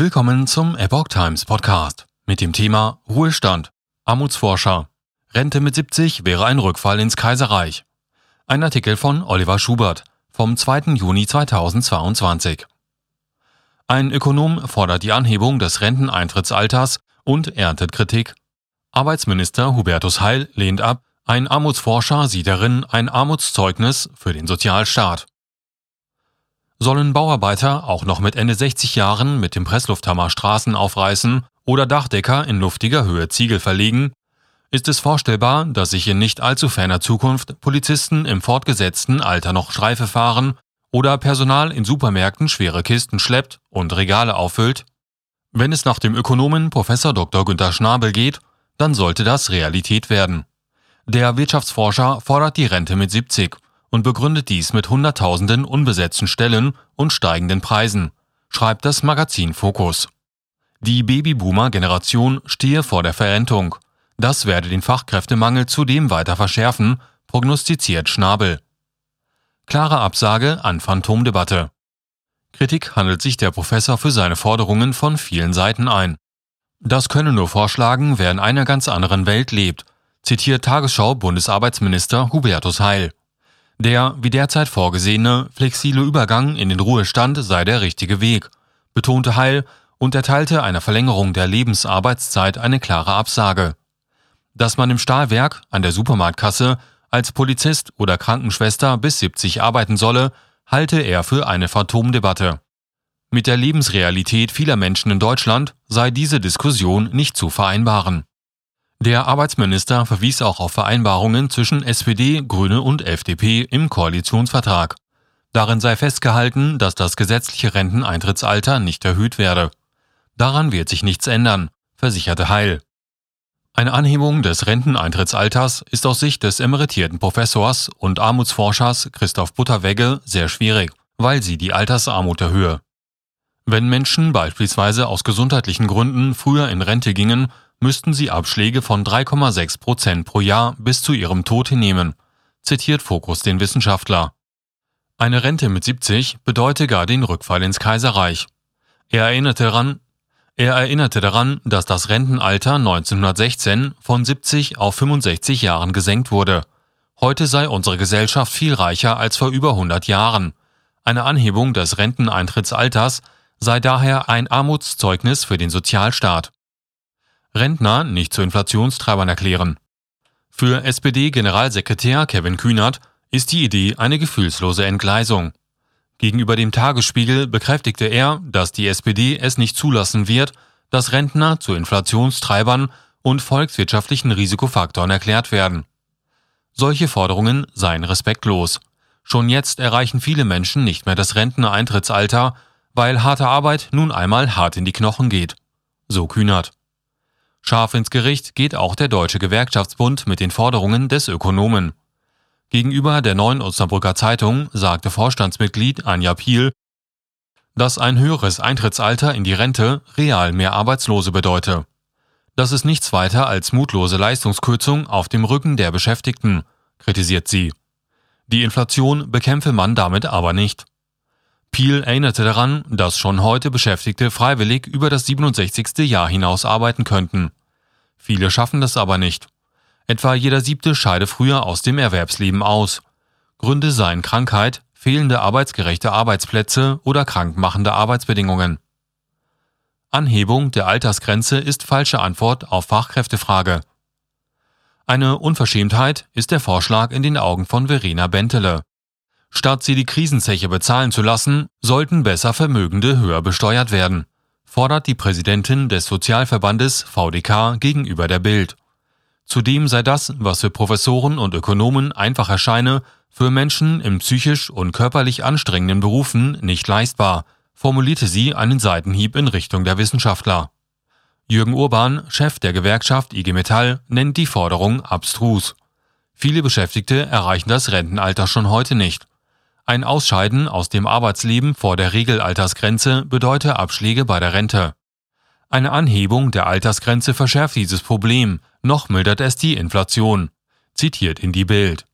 Willkommen zum Epoch Times Podcast mit dem Thema Ruhestand, Armutsforscher. Rente mit 70 wäre ein Rückfall ins Kaiserreich. Ein Artikel von Oliver Schubert vom 2. Juni 2022. Ein Ökonom fordert die Anhebung des Renteneintrittsalters und erntet Kritik. Arbeitsminister Hubertus Heil lehnt ab, ein Armutsforscher sieht darin ein Armutszeugnis für den Sozialstaat. Sollen Bauarbeiter auch noch mit Ende 60 Jahren mit dem Presslufthammer Straßen aufreißen oder Dachdecker in luftiger Höhe Ziegel verlegen? Ist es vorstellbar, dass sich in nicht allzu ferner Zukunft Polizisten im fortgesetzten Alter noch Streife fahren oder Personal in Supermärkten schwere Kisten schleppt und Regale auffüllt? Wenn es nach dem Ökonomen Prof. Dr. Günter Schnabel geht, dann sollte das Realität werden. Der Wirtschaftsforscher fordert die Rente mit 70 und begründet dies mit Hunderttausenden unbesetzten Stellen und steigenden Preisen, schreibt das Magazin Focus. Die Babyboomer-Generation stehe vor der Verrentung. Das werde den Fachkräftemangel zudem weiter verschärfen, prognostiziert Schnabel. Klare Absage an Phantomdebatte. Kritik handelt sich der Professor für seine Forderungen von vielen Seiten ein. Das könne nur vorschlagen, wer in einer ganz anderen Welt lebt, zitiert Tagesschau Bundesarbeitsminister Hubertus Heil. Der, wie derzeit vorgesehene, flexible Übergang in den Ruhestand sei der richtige Weg, betonte Heil und erteilte einer Verlängerung der Lebensarbeitszeit eine klare Absage. Dass man im Stahlwerk, an der Supermarktkasse, als Polizist oder Krankenschwester bis 70 arbeiten solle, halte er für eine Phantomdebatte. Mit der Lebensrealität vieler Menschen in Deutschland sei diese Diskussion nicht zu vereinbaren. Der Arbeitsminister verwies auch auf Vereinbarungen zwischen SPD, Grüne und FDP im Koalitionsvertrag. Darin sei festgehalten, dass das gesetzliche Renteneintrittsalter nicht erhöht werde. Daran wird sich nichts ändern, versicherte Heil. Eine Anhebung des Renteneintrittsalters ist aus Sicht des emeritierten Professors und Armutsforschers Christoph Butterwegge sehr schwierig, weil sie die Altersarmut erhöhe. Wenn Menschen beispielsweise aus gesundheitlichen Gründen früher in Rente gingen, müssten sie Abschläge von 3,6 Prozent pro Jahr bis zu ihrem Tod hinnehmen, zitiert Fokus den Wissenschaftler. Eine Rente mit 70 bedeute gar den Rückfall ins Kaiserreich. Er erinnerte daran, er erinnerte daran, dass das Rentenalter 1916 von 70 auf 65 Jahren gesenkt wurde. Heute sei unsere Gesellschaft viel reicher als vor über 100 Jahren. Eine Anhebung des Renteneintrittsalters sei daher ein Armutszeugnis für den Sozialstaat. Rentner nicht zu Inflationstreibern erklären. Für SPD-Generalsekretär Kevin Kühnert ist die Idee eine gefühlslose Entgleisung. Gegenüber dem Tagesspiegel bekräftigte er, dass die SPD es nicht zulassen wird, dass Rentner zu Inflationstreibern und volkswirtschaftlichen Risikofaktoren erklärt werden. Solche Forderungen seien respektlos. Schon jetzt erreichen viele Menschen nicht mehr das Renteneintrittsalter, weil harte Arbeit nun einmal hart in die Knochen geht. So Kühnert. Scharf ins Gericht geht auch der Deutsche Gewerkschaftsbund mit den Forderungen des Ökonomen. Gegenüber der Neuen Osnabrücker Zeitung sagte Vorstandsmitglied Anja Piel, dass ein höheres Eintrittsalter in die Rente real mehr Arbeitslose bedeute. Das ist nichts weiter als mutlose Leistungskürzung auf dem Rücken der Beschäftigten, kritisiert sie. Die Inflation bekämpfe man damit aber nicht. Piel erinnerte daran, dass schon heute Beschäftigte freiwillig über das 67. Jahr hinaus arbeiten könnten. Viele schaffen das aber nicht. Etwa jeder siebte scheide früher aus dem Erwerbsleben aus. Gründe seien Krankheit, fehlende arbeitsgerechte Arbeitsplätze oder krankmachende Arbeitsbedingungen. Anhebung der Altersgrenze ist falsche Antwort auf Fachkräftefrage. Eine Unverschämtheit ist der Vorschlag in den Augen von Verena Bentele. Statt sie die Krisenzeche bezahlen zu lassen, sollten besser Vermögende höher besteuert werden, fordert die Präsidentin des Sozialverbandes VDK gegenüber der Bild. Zudem sei das, was für Professoren und Ökonomen einfach erscheine, für Menschen in psychisch und körperlich anstrengenden Berufen nicht leistbar, formulierte sie einen Seitenhieb in Richtung der Wissenschaftler. Jürgen Urban, Chef der Gewerkschaft IG Metall, nennt die Forderung abstrus. Viele Beschäftigte erreichen das Rentenalter schon heute nicht. Ein Ausscheiden aus dem Arbeitsleben vor der Regelaltersgrenze bedeutet Abschläge bei der Rente. Eine Anhebung der Altersgrenze verschärft dieses Problem, noch mildert es die Inflation. Zitiert in die Bild.